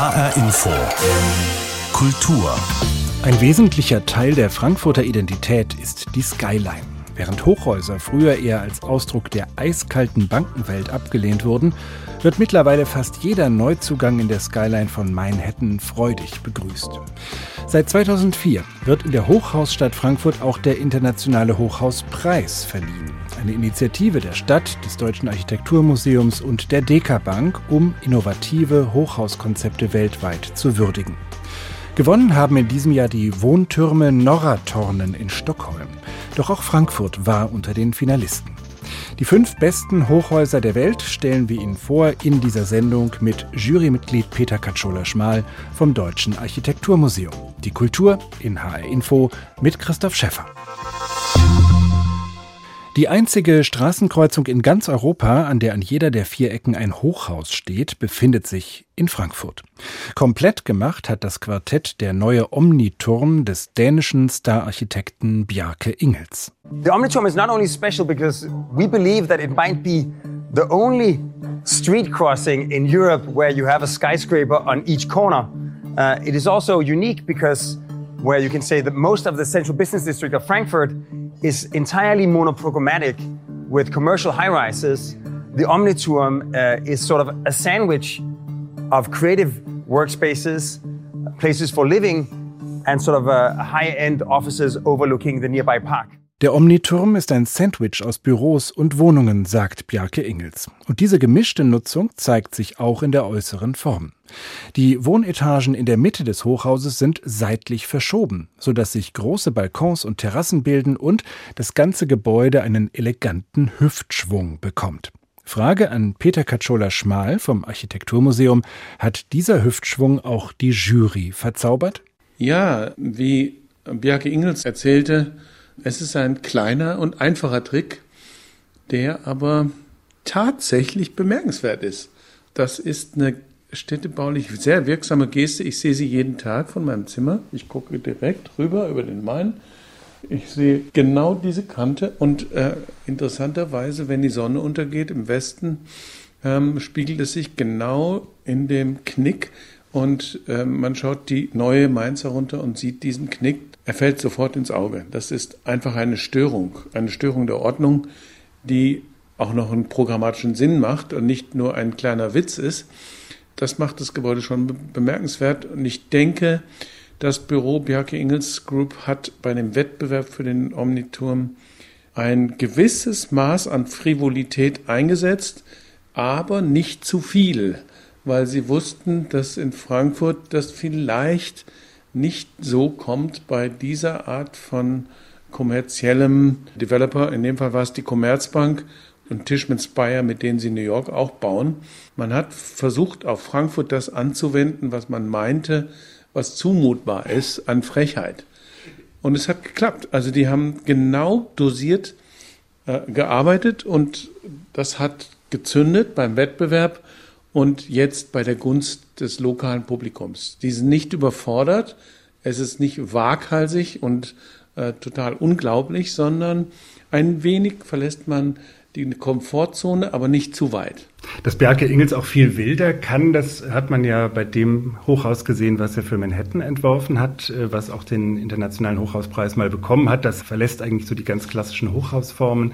HR Info. Kultur. Ein wesentlicher Teil der Frankfurter Identität ist die Skyline. Während Hochhäuser früher eher als Ausdruck der eiskalten Bankenwelt abgelehnt wurden, wird mittlerweile fast jeder Neuzugang in der Skyline von Manhattan freudig begrüßt. Seit 2004 wird in der Hochhausstadt Frankfurt auch der Internationale Hochhauspreis verliehen. Eine Initiative der Stadt, des Deutschen Architekturmuseums und der Deka Bank, um innovative Hochhauskonzepte weltweit zu würdigen. Gewonnen haben in diesem Jahr die Wohntürme Norratornen in Stockholm. Doch auch Frankfurt war unter den Finalisten. Die fünf besten Hochhäuser der Welt stellen wir Ihnen vor in dieser Sendung mit Jurymitglied Peter Katschola-Schmal vom Deutschen Architekturmuseum. Die Kultur in HR Info mit Christoph Schäffer. Die einzige Straßenkreuzung in ganz Europa, an der an jeder der vier Ecken ein Hochhaus steht, befindet sich in Frankfurt. Komplett gemacht hat das Quartett der neue Omniturm des dänischen Stararchitekten Bjarke Ingels. The Omniturm is not only special because we believe that it might be the only street crossing in Europe where you have a skyscraper on each corner. Uh, it is also unique because where you can say that most of the central business district of Frankfurt is entirely monoprogrammatic with commercial high rises. The Omniturm uh, is sort of a sandwich of creative workspaces, places for living, and sort of uh, high end offices overlooking the nearby park. Der Omniturm ist ein Sandwich aus Büros und Wohnungen, sagt Bjarke Ingels. Und diese gemischte Nutzung zeigt sich auch in der äußeren Form. Die Wohnetagen in der Mitte des Hochhauses sind seitlich verschoben, sodass sich große Balkons und Terrassen bilden und das ganze Gebäude einen eleganten Hüftschwung bekommt. Frage an Peter Katschola-Schmal vom Architekturmuseum. Hat dieser Hüftschwung auch die Jury verzaubert? Ja, wie Bjarke Ingels erzählte, es ist ein kleiner und einfacher Trick, der aber tatsächlich bemerkenswert ist. Das ist eine städtebaulich sehr wirksame Geste. Ich sehe sie jeden Tag von meinem Zimmer. Ich gucke direkt rüber über den Main. Ich sehe genau diese Kante und äh, interessanterweise, wenn die Sonne untergeht im Westen, ähm, spiegelt es sich genau in dem Knick und äh, man schaut die neue Mainz herunter und sieht diesen Knick er fällt sofort ins Auge. Das ist einfach eine Störung, eine Störung der Ordnung, die auch noch einen programmatischen Sinn macht und nicht nur ein kleiner Witz ist. Das macht das Gebäude schon bemerkenswert. Und ich denke, das Büro Bjarke Ingels Group hat bei dem Wettbewerb für den Omniturm ein gewisses Maß an Frivolität eingesetzt, aber nicht zu viel, weil sie wussten, dass in Frankfurt das vielleicht nicht so kommt bei dieser Art von kommerziellem Developer. In dem Fall war es die Commerzbank und Tishman Speyer, mit denen sie New York auch bauen. Man hat versucht, auf Frankfurt das anzuwenden, was man meinte, was zumutbar ist an Frechheit. Und es hat geklappt. Also die haben genau dosiert äh, gearbeitet und das hat gezündet beim Wettbewerb und jetzt bei der Gunst des lokalen Publikums. Die sind nicht überfordert, es ist nicht waghalsig und äh, total unglaublich, sondern ein wenig verlässt man die Komfortzone, aber nicht zu weit. Dass Bjarke Ingels auch viel wilder kann, das hat man ja bei dem Hochhaus gesehen, was er für Manhattan entworfen hat, äh, was auch den Internationalen Hochhauspreis mal bekommen hat. Das verlässt eigentlich so die ganz klassischen Hochhausformen.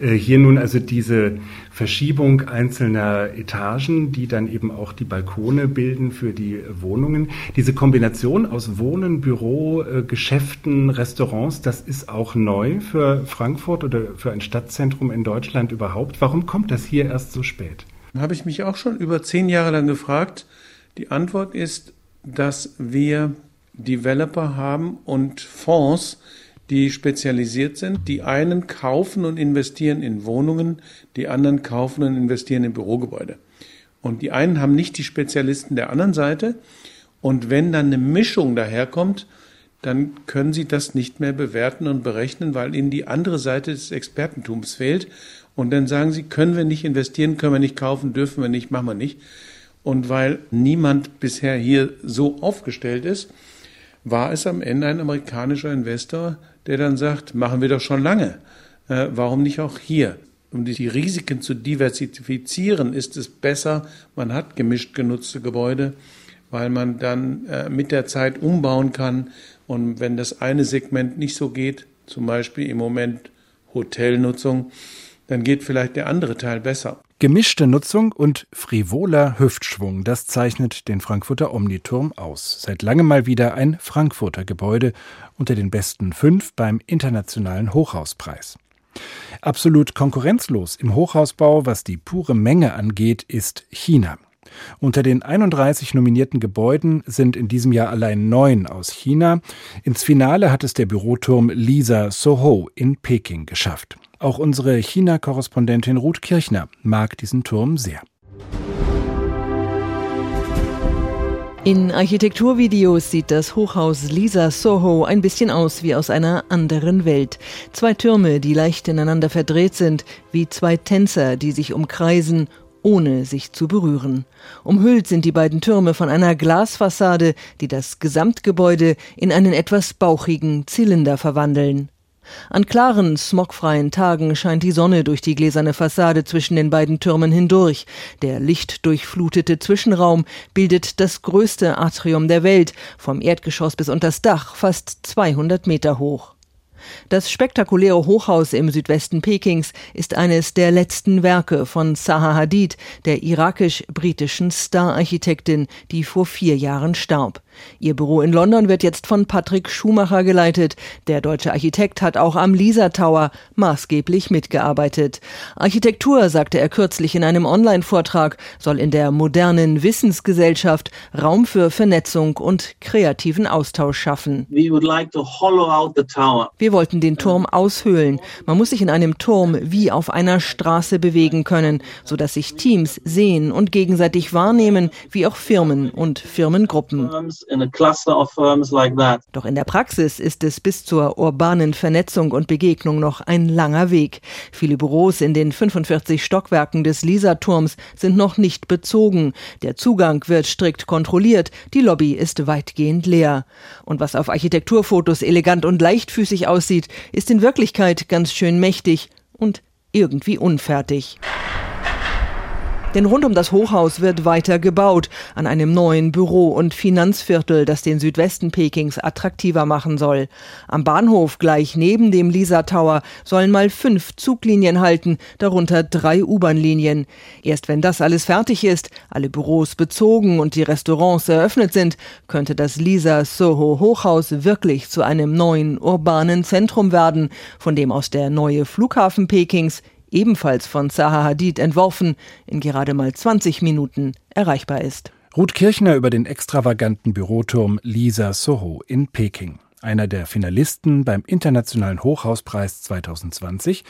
Äh, hier nun also diese Verschiebung einzelner Etagen, die dann eben auch die Balkone bilden für die Wohnungen. Diese Kombination aus Wohnen, Büro, äh, Geschäften, Restaurants, das ist auch neu für Frankfurt oder für ein Stadtzentrum in Deutschland überhaupt. Warum kommt das hier erst so spät? Habe ich mich auch schon über zehn Jahre lang gefragt. Die Antwort ist, dass wir Developer haben und Fonds, die spezialisiert sind. Die einen kaufen und investieren in Wohnungen, die anderen kaufen und investieren in Bürogebäude. Und die einen haben nicht die Spezialisten der anderen Seite. Und wenn dann eine Mischung daherkommt, dann können sie das nicht mehr bewerten und berechnen, weil ihnen die andere Seite des Expertentums fehlt. Und dann sagen sie, können wir nicht investieren, können wir nicht kaufen, dürfen wir nicht, machen wir nicht. Und weil niemand bisher hier so aufgestellt ist, war es am Ende ein amerikanischer Investor, der dann sagt, machen wir doch schon lange. Äh, warum nicht auch hier? Um die Risiken zu diversifizieren, ist es besser, man hat gemischt genutzte Gebäude weil man dann äh, mit der Zeit umbauen kann. Und wenn das eine Segment nicht so geht, zum Beispiel im Moment Hotelnutzung, dann geht vielleicht der andere Teil besser. Gemischte Nutzung und frivoler Hüftschwung, das zeichnet den Frankfurter Omniturm aus. Seit langem mal wieder ein Frankfurter Gebäude unter den besten fünf beim Internationalen Hochhauspreis. Absolut konkurrenzlos im Hochhausbau, was die pure Menge angeht, ist China. Unter den 31 nominierten Gebäuden sind in diesem Jahr allein neun aus China. Ins Finale hat es der Büroturm Lisa Soho in Peking geschafft. Auch unsere China-Korrespondentin Ruth Kirchner mag diesen Turm sehr. In Architekturvideos sieht das Hochhaus Lisa Soho ein bisschen aus wie aus einer anderen Welt. Zwei Türme, die leicht ineinander verdreht sind, wie zwei Tänzer, die sich umkreisen ohne sich zu berühren. Umhüllt sind die beiden Türme von einer Glasfassade, die das Gesamtgebäude in einen etwas bauchigen Zylinder verwandeln. An klaren, smogfreien Tagen scheint die Sonne durch die gläserne Fassade zwischen den beiden Türmen hindurch. Der lichtdurchflutete Zwischenraum bildet das größte Atrium der Welt, vom Erdgeschoss bis unters Dach, fast 200 Meter hoch. Das spektakuläre Hochhaus im Südwesten Pekings ist eines der letzten Werke von Zaha Hadid, der irakisch-britischen Star-Architektin, die vor vier Jahren starb. Ihr Büro in London wird jetzt von Patrick Schumacher geleitet. Der deutsche Architekt hat auch am Lisa Tower maßgeblich mitgearbeitet. Architektur, sagte er kürzlich in einem Online-Vortrag, soll in der modernen Wissensgesellschaft Raum für Vernetzung und kreativen Austausch schaffen. Wir wollten den Turm aushöhlen. Man muss sich in einem Turm wie auf einer Straße bewegen können, sodass sich Teams sehen und gegenseitig wahrnehmen, wie auch Firmen und Firmengruppen in a cluster of firms like that. Doch in der Praxis ist es bis zur urbanen Vernetzung und Begegnung noch ein langer Weg. Viele Büros in den 45 Stockwerken des Lisa-Turms sind noch nicht bezogen. Der Zugang wird strikt kontrolliert, die Lobby ist weitgehend leer. Und was auf Architekturfotos elegant und leichtfüßig aussieht, ist in Wirklichkeit ganz schön mächtig und irgendwie unfertig. Denn rund um das Hochhaus wird weiter gebaut an einem neuen Büro- und Finanzviertel, das den Südwesten Pekings attraktiver machen soll. Am Bahnhof gleich neben dem Lisa Tower sollen mal fünf Zuglinien halten, darunter drei U-Bahn-Linien. Erst wenn das alles fertig ist, alle Büros bezogen und die Restaurants eröffnet sind, könnte das Lisa Soho Hochhaus wirklich zu einem neuen urbanen Zentrum werden, von dem aus der neue Flughafen Pekings ebenfalls von Zaha Hadid entworfen, in gerade mal 20 Minuten erreichbar ist. Ruth Kirchner über den extravaganten Büroturm Lisa Soho in Peking, einer der Finalisten beim Internationalen Hochhauspreis 2020,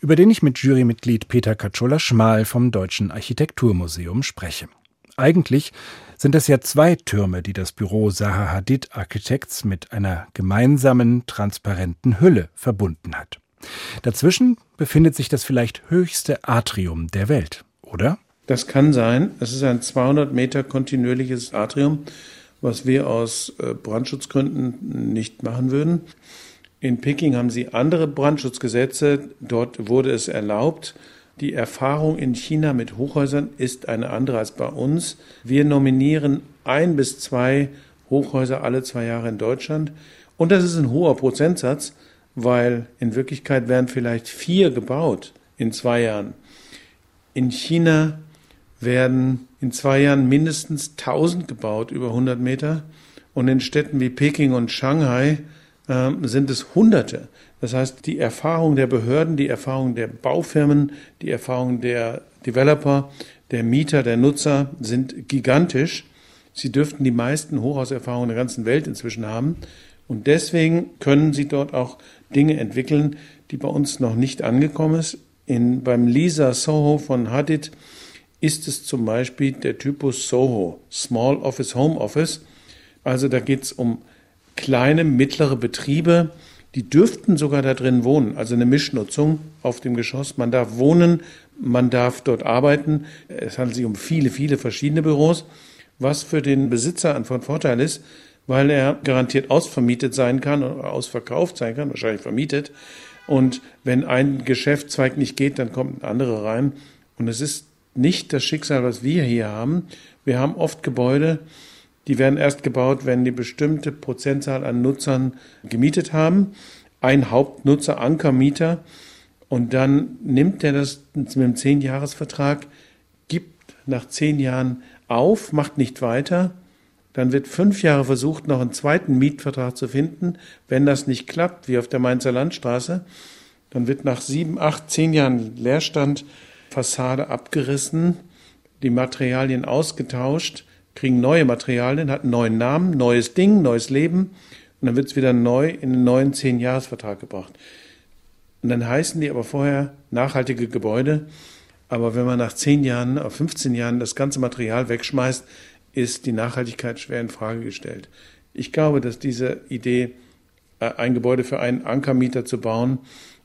über den ich mit Jurymitglied Peter Katschola-Schmal vom Deutschen Architekturmuseum spreche. Eigentlich sind es ja zwei Türme, die das Büro Zaha Hadid Architects mit einer gemeinsamen, transparenten Hülle verbunden hat. Dazwischen befindet sich das vielleicht höchste Atrium der Welt, oder? Das kann sein. Es ist ein 200 Meter kontinuierliches Atrium, was wir aus äh, Brandschutzgründen nicht machen würden. In Peking haben sie andere Brandschutzgesetze. Dort wurde es erlaubt. Die Erfahrung in China mit Hochhäusern ist eine andere als bei uns. Wir nominieren ein bis zwei Hochhäuser alle zwei Jahre in Deutschland. Und das ist ein hoher Prozentsatz weil in Wirklichkeit werden vielleicht vier gebaut in zwei Jahren. In China werden in zwei Jahren mindestens 1000 gebaut, über 100 Meter. Und in Städten wie Peking und Shanghai äh, sind es Hunderte. Das heißt, die Erfahrung der Behörden, die Erfahrung der Baufirmen, die Erfahrung der Developer, der Mieter, der Nutzer sind gigantisch. Sie dürften die meisten Hochhauserfahrungen der ganzen Welt inzwischen haben. Und deswegen können sie dort auch Dinge entwickeln, die bei uns noch nicht angekommen ist. In, beim Lisa Soho von Hadid ist es zum Beispiel der Typus Soho, Small Office Home Office. Also da geht es um kleine, mittlere Betriebe, die dürften sogar da drin wohnen, also eine Mischnutzung auf dem Geschoss. Man darf wohnen, man darf dort arbeiten. Es handelt sich um viele, viele verschiedene Büros, was für den Besitzer von Vorteil ist, weil er garantiert ausvermietet sein kann oder ausverkauft sein kann, wahrscheinlich vermietet. Und wenn ein Geschäftszweig nicht geht, dann kommt ein anderer rein. Und es ist nicht das Schicksal, was wir hier haben. Wir haben oft Gebäude, Die werden erst gebaut, wenn die bestimmte Prozentzahl an Nutzern gemietet haben. Ein Hauptnutzer, Ankermieter. Und dann nimmt er das mit einem Zehn-Jahres-Vertrag, gibt nach zehn Jahren auf, macht nicht weiter. Dann wird fünf Jahre versucht, noch einen zweiten Mietvertrag zu finden. Wenn das nicht klappt, wie auf der Mainzer Landstraße, dann wird nach sieben, acht, zehn Jahren Leerstand Fassade abgerissen, die Materialien ausgetauscht, kriegen neue Materialien, hat einen neuen Namen, neues Ding, neues Leben und dann wird es wieder neu in einen neuen Zehn-Jahres-Vertrag gebracht. Und dann heißen die aber vorher nachhaltige Gebäude. Aber wenn man nach zehn Jahren, auf 15 Jahren das ganze Material wegschmeißt, ist die Nachhaltigkeit schwer in Frage gestellt. Ich glaube, dass diese Idee, äh, ein Gebäude für einen Ankermieter zu bauen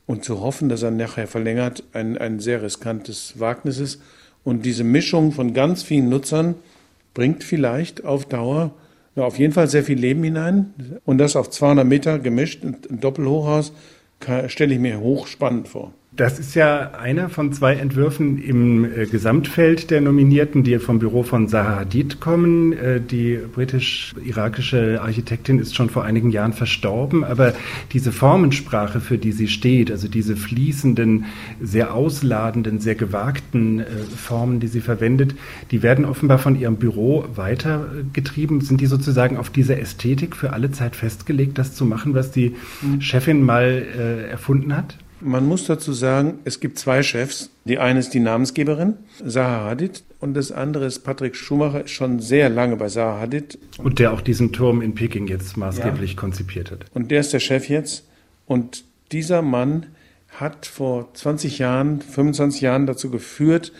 und zu hoffen, dass er nachher verlängert, ein, ein sehr riskantes Wagnis ist. Und diese Mischung von ganz vielen Nutzern bringt vielleicht auf Dauer ja, auf jeden Fall sehr viel Leben hinein. Und das auf 200 Meter gemischt, ein Doppelhochhaus, stelle ich mir hochspannend vor. Das ist ja einer von zwei Entwürfen im äh, Gesamtfeld der Nominierten, die vom Büro von Zaha Hadid kommen. Äh, die britisch-irakische Architektin ist schon vor einigen Jahren verstorben, aber diese Formensprache, für die sie steht, also diese fließenden, sehr ausladenden, sehr gewagten äh, Formen, die sie verwendet, die werden offenbar von ihrem Büro weitergetrieben. Sind die sozusagen auf diese Ästhetik für alle Zeit festgelegt, das zu machen, was die mhm. Chefin mal erfunden hat? Man muss dazu sagen, es gibt zwei Chefs. Die eine ist die Namensgeberin, Zaha Hadid, und das andere ist Patrick Schumacher, ist schon sehr lange bei Zaha Hadid. Und der auch diesen Turm in Peking jetzt maßgeblich ja. konzipiert hat. Und der ist der Chef jetzt. Und dieser Mann hat vor 20 Jahren, 25 Jahren dazu geführt,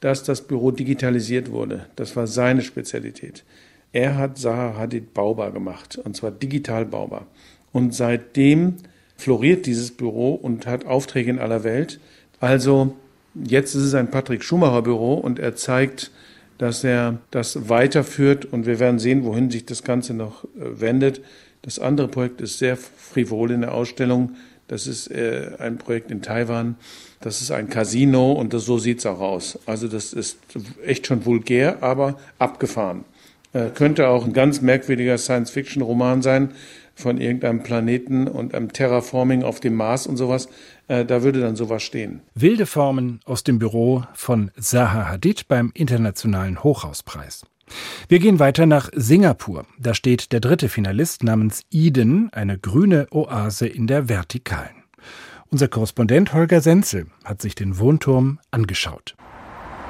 dass das Büro digitalisiert wurde. Das war seine Spezialität. Er hat Zaha Hadid baubar gemacht, und zwar digital baubar. Und seitdem floriert dieses Büro und hat Aufträge in aller Welt. Also jetzt ist es ein Patrick Schumacher Büro und er zeigt, dass er das weiterführt und wir werden sehen, wohin sich das Ganze noch äh, wendet. Das andere Projekt ist sehr frivol in der Ausstellung. Das ist äh, ein Projekt in Taiwan. Das ist ein Casino und das, so sieht's auch aus. Also das ist echt schon vulgär, aber abgefahren. Äh, könnte auch ein ganz merkwürdiger Science-Fiction-Roman sein von irgendeinem Planeten und einem Terraforming auf dem Mars und sowas. Äh, da würde dann sowas stehen. Wilde Formen aus dem Büro von Zaha Hadid beim Internationalen Hochhauspreis. Wir gehen weiter nach Singapur. Da steht der dritte Finalist namens Eden, eine grüne Oase in der Vertikalen. Unser Korrespondent Holger Senzel hat sich den Wohnturm angeschaut.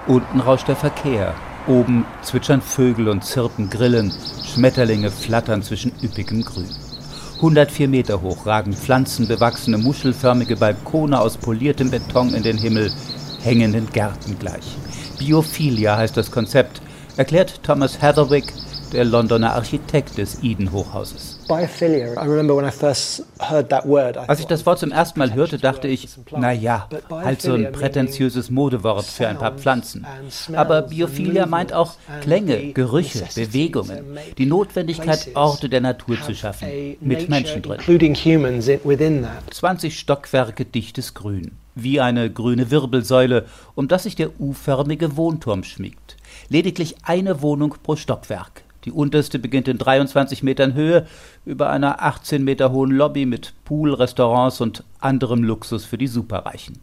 Unten rauscht der Verkehr. Oben zwitschern Vögel und zirpen Grillen. Schmetterlinge flattern zwischen üppigem Grün. 104 Meter hoch ragen pflanzenbewachsene, muschelförmige Balkone aus poliertem Beton in den Himmel, hängenden Gärten gleich. Biophilia heißt das Konzept, erklärt Thomas Heatherwick, der Londoner Architekt des Eden-Hochhauses. Als ich das Wort zum ersten Mal hörte, dachte ich, na ja, halt so ein prätentiöses Modewort für ein paar Pflanzen. Aber Biophilia meint auch Klänge, Gerüche, Bewegungen, die Notwendigkeit, Orte der Natur zu schaffen, mit Menschen drin. 20 Stockwerke dichtes Grün, wie eine grüne Wirbelsäule, um das sich der U-förmige Wohnturm schmiegt. Lediglich eine Wohnung pro Stockwerk. Die unterste beginnt in 23 Metern Höhe über einer 18 Meter hohen Lobby mit Pool, Restaurants und anderem Luxus für die Superreichen.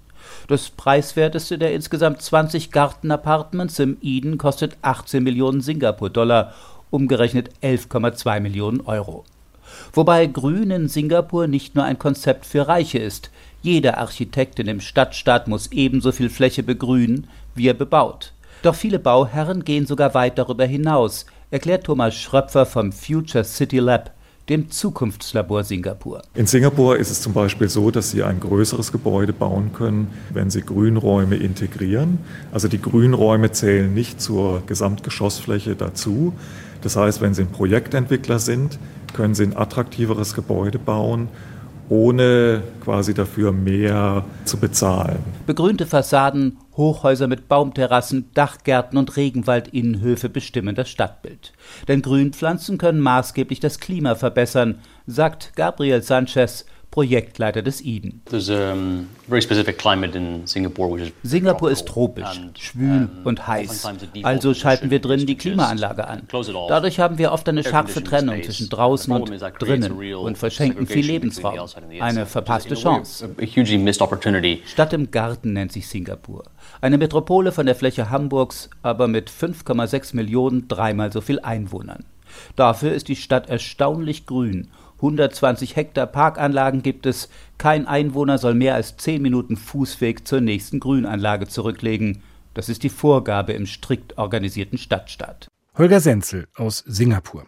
Das preiswerteste der insgesamt 20 Gartenapartments im Eden kostet 18 Millionen Singapur-Dollar, umgerechnet 11,2 Millionen Euro. Wobei Grün in Singapur nicht nur ein Konzept für Reiche ist. Jeder Architekt in dem Stadtstaat muss ebenso viel Fläche begrünen, wie er bebaut. Doch viele Bauherren gehen sogar weit darüber hinaus erklärt Thomas Schröpfer vom Future City Lab, dem Zukunftslabor Singapur. In Singapur ist es zum Beispiel so, dass Sie ein größeres Gebäude bauen können, wenn Sie Grünräume integrieren. Also die Grünräume zählen nicht zur Gesamtgeschossfläche dazu. Das heißt, wenn Sie ein Projektentwickler sind, können Sie ein attraktiveres Gebäude bauen ohne quasi dafür mehr zu bezahlen. Begrünte Fassaden, Hochhäuser mit Baumterrassen, Dachgärten und Regenwaldinnenhöfe bestimmen das Stadtbild. Denn Grünpflanzen können maßgeblich das Klima verbessern, sagt Gabriel Sanchez, Projektleiter des Eden. Singapur ist tropisch, schwül und heiß. Also schalten wir drinnen die Klimaanlage an. Dadurch haben wir oft eine scharfe Trennung zwischen draußen und drinnen und verschenken viel Lebensraum. Eine verpasste Chance. Stadt im Garten nennt sich Singapur. Eine Metropole von der Fläche Hamburgs, aber mit 5,6 Millionen dreimal so viel Einwohnern. Dafür ist die Stadt erstaunlich grün 120 Hektar Parkanlagen gibt es. Kein Einwohner soll mehr als 10 Minuten Fußweg zur nächsten Grünanlage zurücklegen. Das ist die Vorgabe im strikt organisierten Stadtstaat. Holger Senzel aus Singapur.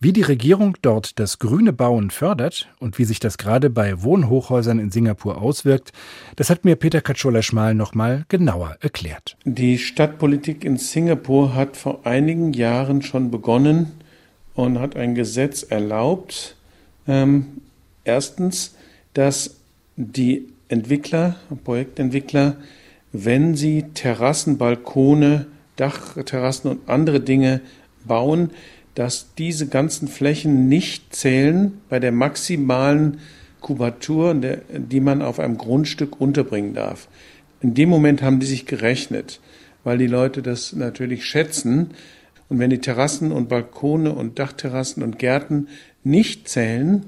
Wie die Regierung dort das grüne Bauen fördert und wie sich das gerade bei Wohnhochhäusern in Singapur auswirkt, das hat mir Peter Katschola-Schmal nochmal genauer erklärt. Die Stadtpolitik in Singapur hat vor einigen Jahren schon begonnen und hat ein Gesetz erlaubt, ähm, erstens, dass die Entwickler, Projektentwickler, wenn sie Terrassen, Balkone, Dachterrassen und andere Dinge bauen, dass diese ganzen Flächen nicht zählen bei der maximalen Kubatur, die man auf einem Grundstück unterbringen darf. In dem Moment haben die sich gerechnet, weil die Leute das natürlich schätzen. Und wenn die Terrassen und Balkone und Dachterrassen und Gärten nicht zählen,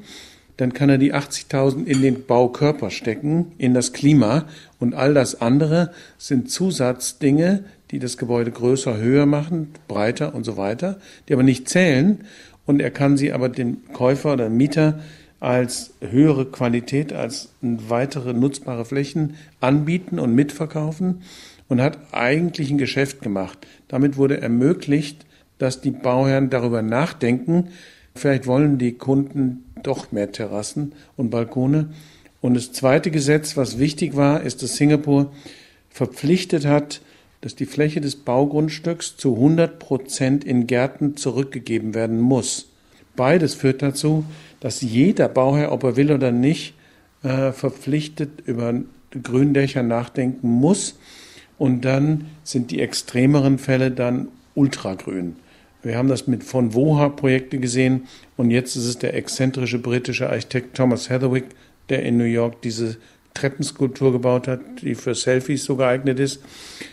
dann kann er die 80.000 in den Baukörper stecken, in das Klima. Und all das andere sind Zusatzdinge, die das Gebäude größer, höher machen, breiter und so weiter, die aber nicht zählen. Und er kann sie aber dem Käufer oder Mieter als höhere Qualität, als weitere nutzbare Flächen anbieten und mitverkaufen und hat eigentlich ein Geschäft gemacht. Damit wurde ermöglicht, dass die Bauherren darüber nachdenken, Vielleicht wollen die Kunden doch mehr Terrassen und Balkone. Und das zweite Gesetz, was wichtig war, ist, dass Singapur verpflichtet hat, dass die Fläche des Baugrundstücks zu 100 Prozent in Gärten zurückgegeben werden muss. Beides führt dazu, dass jeder Bauherr, ob er will oder nicht, äh, verpflichtet über Gründächer nachdenken muss. Und dann sind die extremeren Fälle dann ultragrün. Wir haben das mit von Woha Projekte gesehen und jetzt ist es der exzentrische britische Architekt Thomas Heatherwick, der in New York diese Treppenskulptur gebaut hat, die für Selfies so geeignet ist.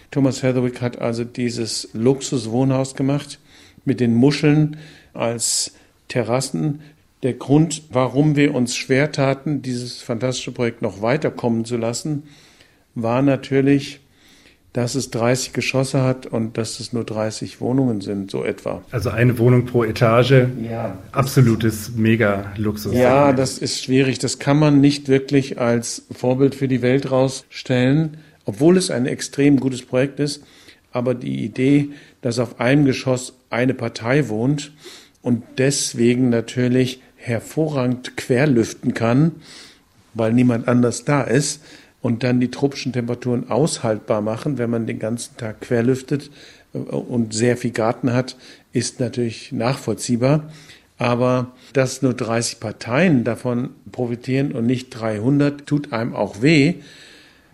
Thomas Heatherwick hat also dieses Luxuswohnhaus gemacht mit den Muscheln als Terrassen. Der Grund, warum wir uns schwer taten, dieses fantastische Projekt noch weiterkommen zu lassen, war natürlich, dass es 30 Geschosse hat und dass es nur 30 Wohnungen sind, so etwa. Also eine Wohnung pro Etage. Ja. Absolutes Mega-Luxus. Ja, das ist schwierig. Das kann man nicht wirklich als Vorbild für die Welt rausstellen, obwohl es ein extrem gutes Projekt ist. Aber die Idee, dass auf einem Geschoss eine Partei wohnt und deswegen natürlich hervorragend querlüften kann, weil niemand anders da ist, und dann die tropischen Temperaturen aushaltbar machen, wenn man den ganzen Tag querlüftet äh, und sehr viel Garten hat, ist natürlich nachvollziehbar. Aber dass nur 30 Parteien davon profitieren und nicht 300, tut einem auch weh.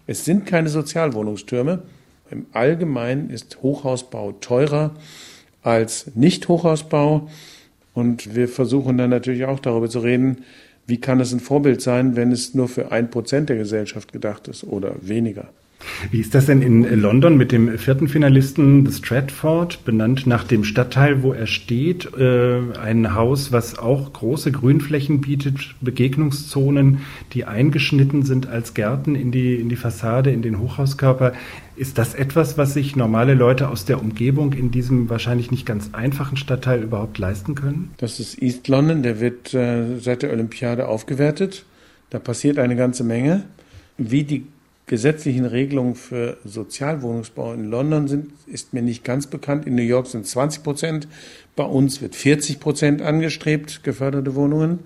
Es sind keine Sozialwohnungstürme. Im Allgemeinen ist Hochhausbau teurer als Nicht-Hochhausbau. Und wir versuchen dann natürlich auch darüber zu reden, wie kann es ein Vorbild sein, wenn es nur für ein Prozent der Gesellschaft gedacht ist oder weniger? Wie ist das denn in London mit dem vierten Finalisten, The Stratford, benannt nach dem Stadtteil, wo er steht? Äh, ein Haus, was auch große Grünflächen bietet, Begegnungszonen, die eingeschnitten sind als Gärten in die, in die Fassade, in den Hochhauskörper. Ist das etwas, was sich normale Leute aus der Umgebung in diesem wahrscheinlich nicht ganz einfachen Stadtteil überhaupt leisten können? Das ist East London, der wird äh, seit der Olympiade aufgewertet. Da passiert eine ganze Menge. Wie die gesetzlichen Regelungen für Sozialwohnungsbau in London sind, ist mir nicht ganz bekannt. In New York sind 20 Prozent, bei uns wird 40 Prozent angestrebt, geförderte Wohnungen.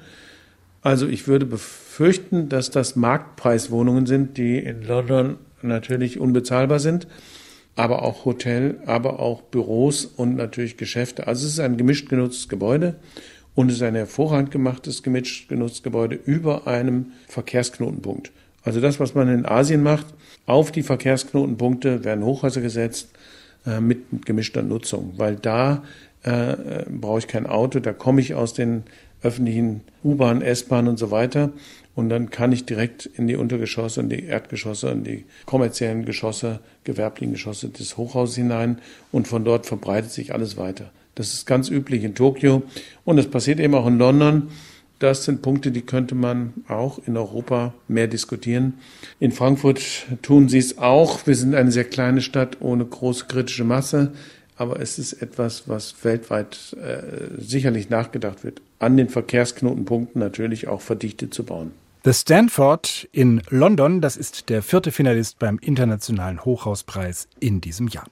Also ich würde befürchten, dass das Marktpreiswohnungen sind, die in London natürlich unbezahlbar sind, aber auch Hotel, aber auch Büros und natürlich Geschäfte. Also es ist ein gemischt genutztes Gebäude und es ist ein hervorragend gemachtes gemischt genutztes Gebäude über einem Verkehrsknotenpunkt. Also das, was man in Asien macht, auf die Verkehrsknotenpunkte werden Hochhäuser gesetzt äh, mit gemischter Nutzung, weil da äh, brauche ich kein Auto, da komme ich aus den öffentlichen U-Bahn, S-Bahn und so weiter. Und dann kann ich direkt in die Untergeschosse, in die Erdgeschosse, in die kommerziellen Geschosse, gewerblichen Geschosse des Hochhauses hinein und von dort verbreitet sich alles weiter. Das ist ganz üblich in Tokio und es passiert eben auch in London. Das sind Punkte, die könnte man auch in Europa mehr diskutieren. In Frankfurt tun sie es auch. Wir sind eine sehr kleine Stadt ohne große kritische Masse aber es ist etwas, was weltweit äh, sicherlich nachgedacht wird, an den Verkehrsknotenpunkten natürlich auch verdichtet zu bauen. The Stanford in London, das ist der vierte Finalist beim Internationalen Hochhauspreis in diesem Jahr.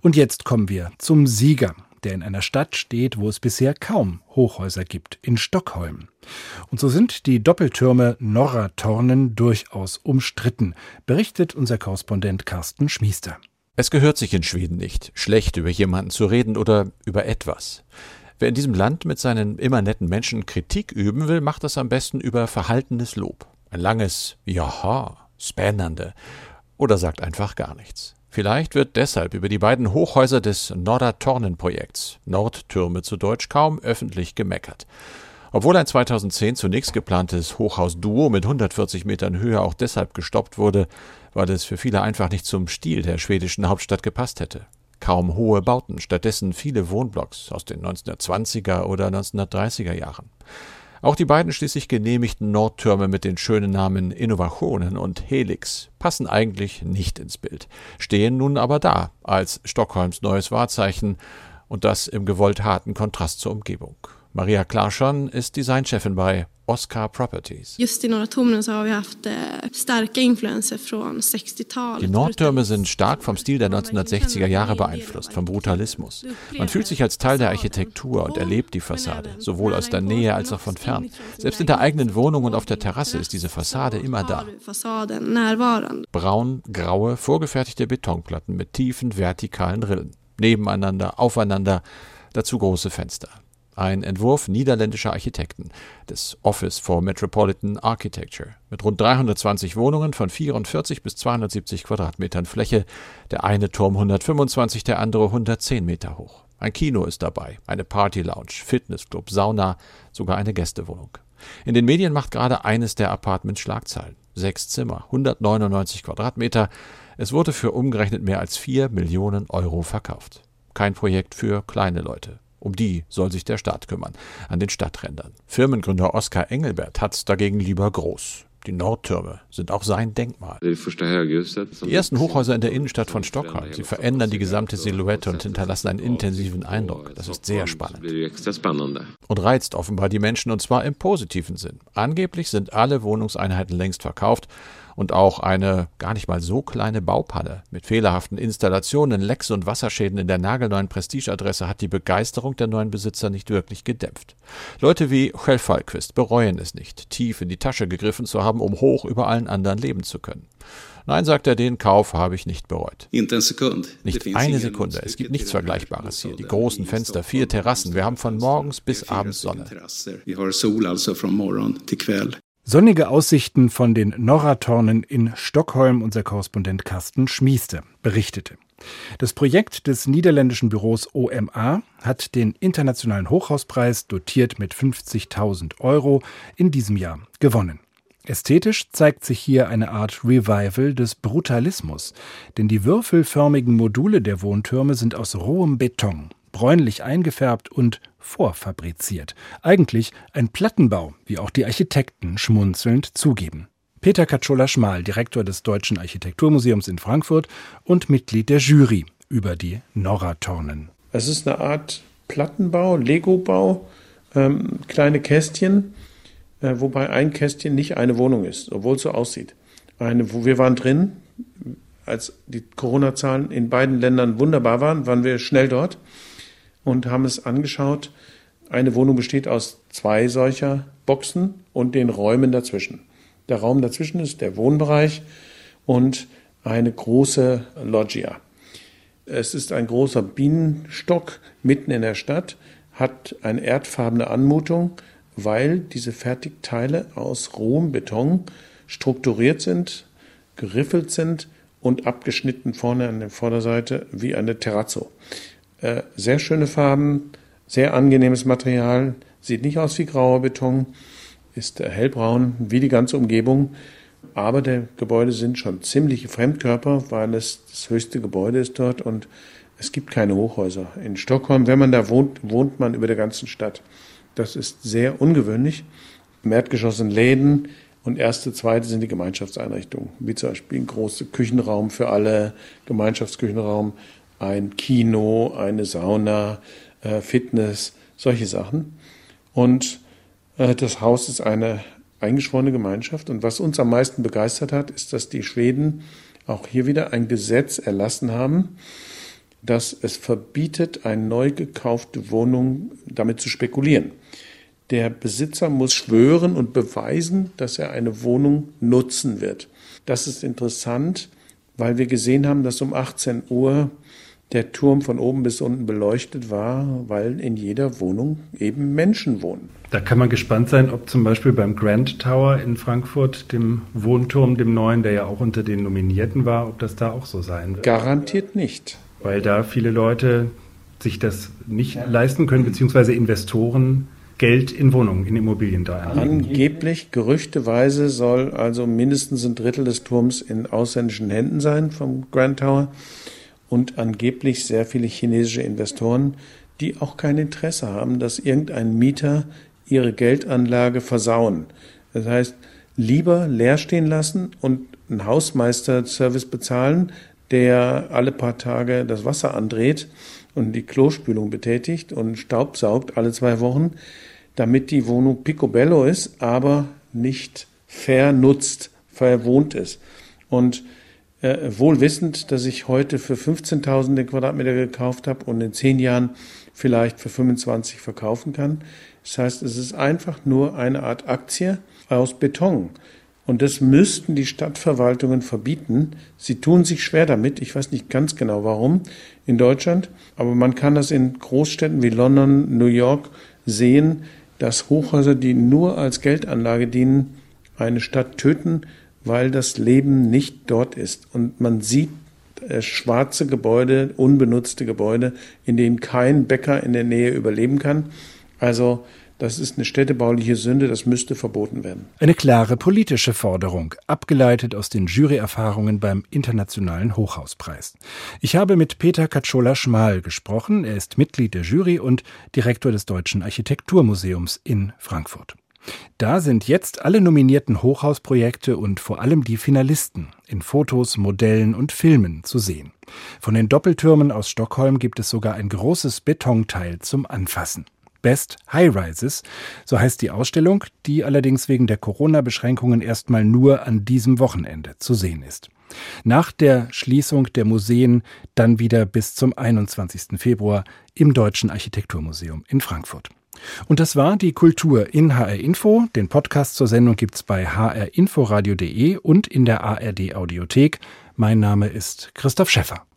Und jetzt kommen wir zum Sieger, der in einer Stadt steht, wo es bisher kaum Hochhäuser gibt, in Stockholm. Und so sind die Doppeltürme Norratornen durchaus umstritten, berichtet unser Korrespondent Carsten Schmiester. Es gehört sich in Schweden nicht, schlecht über jemanden zu reden oder über etwas. Wer in diesem Land mit seinen immer netten Menschen Kritik üben will, macht das am besten über verhaltenes Lob. Ein langes Jaha, spännende oder sagt einfach gar nichts. Vielleicht wird deshalb über die beiden Hochhäuser des Nordertornen-Projekts, Nordtürme zu Deutsch, kaum öffentlich gemeckert. Obwohl ein 2010 zunächst geplantes Hochhaus-Duo mit 140 Metern Höhe auch deshalb gestoppt wurde, weil es für viele einfach nicht zum Stil der schwedischen Hauptstadt gepasst hätte. Kaum hohe Bauten, stattdessen viele Wohnblocks aus den 1920er oder 1930er Jahren. Auch die beiden schließlich genehmigten Nordtürme mit den schönen Namen Innovationen und Helix passen eigentlich nicht ins Bild, stehen nun aber da als Stockholms neues Wahrzeichen und das im gewollt harten Kontrast zur Umgebung. Maria Klarsson ist Designchefin bei Oscar Properties. Just i Norra Tornen så har vi haft eh, starka influenser från 60-talet. Die Nordtürme sind stark vom Stil der 1960er Jahre beeinflusst, vom Brutalismus. Man fühlt sich als Teil der Architektur und erlebt die Fassade, sowohl aus der Nähe als auch von fern. Selbst in der eigenen Wohnung und auf der Terrasse ist diese Fassade immer da. Braun, graue, vorgefertigte Betonplatten mit tiefen vertikalen Rillen. Nebeneinander, aufeinander, dazu große Fenster ein Entwurf niederländischer Architekten des Office for Metropolitan Architecture mit rund 320 Wohnungen von 44 bis 270 Quadratmetern Fläche, der eine Turm 125, der andere 110 Meter hoch. Ein Kino ist dabei, eine Party-Lounge, Fitnessclub, Sauna, sogar eine Gästewohnung. In den Medien macht gerade eines der Apartments Schlagzeilen. Sechs Zimmer, 199 Quadratmeter. Es wurde für umgerechnet mehr als 4 Millionen Euro verkauft. Kein Projekt für kleine Leute. Um die soll sich der Staat kümmern, an den Stadträndern. Firmengründer Oskar Engelbert hat's dagegen lieber groß. Die Nordtürme sind auch sein Denkmal. Die ersten Hochhäuser in der Innenstadt von Stockholm. Sie verändern die gesamte Silhouette und hinterlassen einen intensiven Eindruck. Das ist sehr spannend. Und reizt offenbar die Menschen und zwar im positiven Sinn. Angeblich sind alle Wohnungseinheiten längst verkauft und auch eine gar nicht mal so kleine Baupanne mit fehlerhaften Installationen, Lecks und Wasserschäden in der nagelneuen Prestigeadresse hat die Begeisterung der neuen Besitzer nicht wirklich gedämpft. Leute wie Kjell Falkvist bereuen es nicht, tief in die Tasche gegriffen zu haben, um hoch über allen anderen leben zu können. Nein, sagt er, den Kauf habe ich nicht bereut. Nicht eine Sekunde. Es gibt nichts Vergleichbares hier. Die großen Fenster, vier Terrassen. Wir haben von morgens bis abends Sonne. Sonnige Aussichten von den Norratornen in Stockholm, unser Korrespondent Carsten Schmieste berichtete. Das Projekt des niederländischen Büros OMA hat den internationalen Hochhauspreis, dotiert mit 50.000 Euro, in diesem Jahr gewonnen. Ästhetisch zeigt sich hier eine Art Revival des Brutalismus, denn die würfelförmigen Module der Wohntürme sind aus rohem Beton bräunlich eingefärbt und vorfabriziert. Eigentlich ein Plattenbau, wie auch die Architekten schmunzelnd zugeben. Peter Katschola-Schmal, Direktor des Deutschen Architekturmuseums in Frankfurt und Mitglied der Jury über die Norratornen. Es ist eine Art Plattenbau, Lego-Bau, ähm, kleine Kästchen, äh, wobei ein Kästchen nicht eine Wohnung ist, obwohl es so aussieht. Eine, wo wir waren drin, als die Corona-Zahlen in beiden Ländern wunderbar waren, waren wir schnell dort und haben es angeschaut. Eine Wohnung besteht aus zwei solcher Boxen und den Räumen dazwischen. Der Raum dazwischen ist der Wohnbereich und eine große Loggia. Es ist ein großer Bienenstock mitten in der Stadt, hat eine erdfarbene Anmutung, weil diese Fertigteile aus rohem Beton strukturiert sind, geriffelt sind und abgeschnitten vorne an der Vorderseite wie eine Terrazzo. Äh, sehr schöne Farben, Sehr angenehmes Material, sieht nicht aus wie grauer Beton, ist hellbraun wie die ganze Umgebung. Aber die Gebäude sind schon ziemliche Fremdkörper, weil es das höchste Gebäude ist dort und es gibt keine Hochhäuser. In Stockholm, wenn man da wohnt, wohnt man über der ganzen Stadt. Das ist sehr ungewöhnlich. Im Erdgeschoss sind Läden und erste, zweite sind die Gemeinschaftseinrichtungen, wie zum Beispiel ein großer Küchenraum für alle, Gemeinschaftsküchenraum, ein Kino, eine Sauna, äh, Fitness, solche Sachen. Und äh, das Haus ist eine eingeschworene Gemeinschaft. Und was uns am meisten begeistert hat, ist, dass die Schweden auch hier wieder ein Gesetz erlassen haben, dass es verbietet, eine neu gekaufte Wohnung damit zu spekulieren. Der Besitzer muss schwören und beweisen, dass er eine Wohnung nutzen wird. Das ist interessant, weil wir gesehen haben, dass um 18 Uhr der Turm von oben bis unten beleuchtet war, weil in jeder Wohnung eben Menschen wohnen. Da kann man gespannt sein, ob zum Beispiel beim Grand Tower in Frankfurt, dem Wohnturm, dem neuen, der ja auch unter den Nominierten war, ob das da auch so sein wird. Garantiert nicht. Weil da viele Leute sich das nicht leisten können, beziehungsweise Investoren Geld in Wohnungen, in Immobilien da anlegen. Angeblich, gerüchteweise soll also mindestens ein Drittel des Turms in ausländischen Händen sein vom Grand Tower und angeblich sehr viele chinesische Investoren, die auch kein Interesse haben, dass irgendein Mieter ihre Geldanlage versauen. Das heißt, lieber leer stehen lassen und einen Hausmeister-Service bezahlen, der alle paar Tage das Wasser andreht und die Klospülung betätigt und Staub saugt alle zwei Wochen, damit die Wohnung picobello ist, aber nicht vernutzt, verwohnt ist. Und äh, wohl wissend, dass ich heute für 15.000 den Quadratmeter gekauft habe und in zehn Jahren vielleicht für 25 verkaufen kann. Das heißt, es ist einfach nur eine Art Aktie aus Beton. Und das müssten die Stadtverwaltungen verbieten. Sie tun sich schwer damit. Ich weiß nicht ganz genau warum in Deutschland. Aber man kann das in Großstädten wie London, New York sehen, dass Hochhäuser, die nur als Geldanlage dienen, eine Stadt töten, weil das Leben nicht dort ist. Und man sieht äh, schwarze Gebäude, unbenutzte Gebäude, in denen kein Bäcker in der Nähe überleben kann. Also das ist eine städtebauliche Sünde, das müsste verboten werden. Eine klare politische Forderung, abgeleitet aus den Juryerfahrungen beim Internationalen Hochhauspreis. Ich habe mit Peter Katschola-Schmal gesprochen. Er ist Mitglied der Jury und Direktor des Deutschen Architekturmuseums in Frankfurt. Da sind jetzt alle nominierten Hochhausprojekte und vor allem die Finalisten in Fotos, Modellen und Filmen zu sehen. Von den Doppeltürmen aus Stockholm gibt es sogar ein großes Betonteil zum Anfassen. Best High Rises, so heißt die Ausstellung, die allerdings wegen der Corona-Beschränkungen erstmal nur an diesem Wochenende zu sehen ist. Nach der Schließung der Museen dann wieder bis zum 21. Februar im Deutschen Architekturmuseum in Frankfurt. Und das war die Kultur in HR Info. Den Podcast zur Sendung gibt's bei hrinforadio.de und in der ARD Audiothek. Mein Name ist Christoph Schäffer.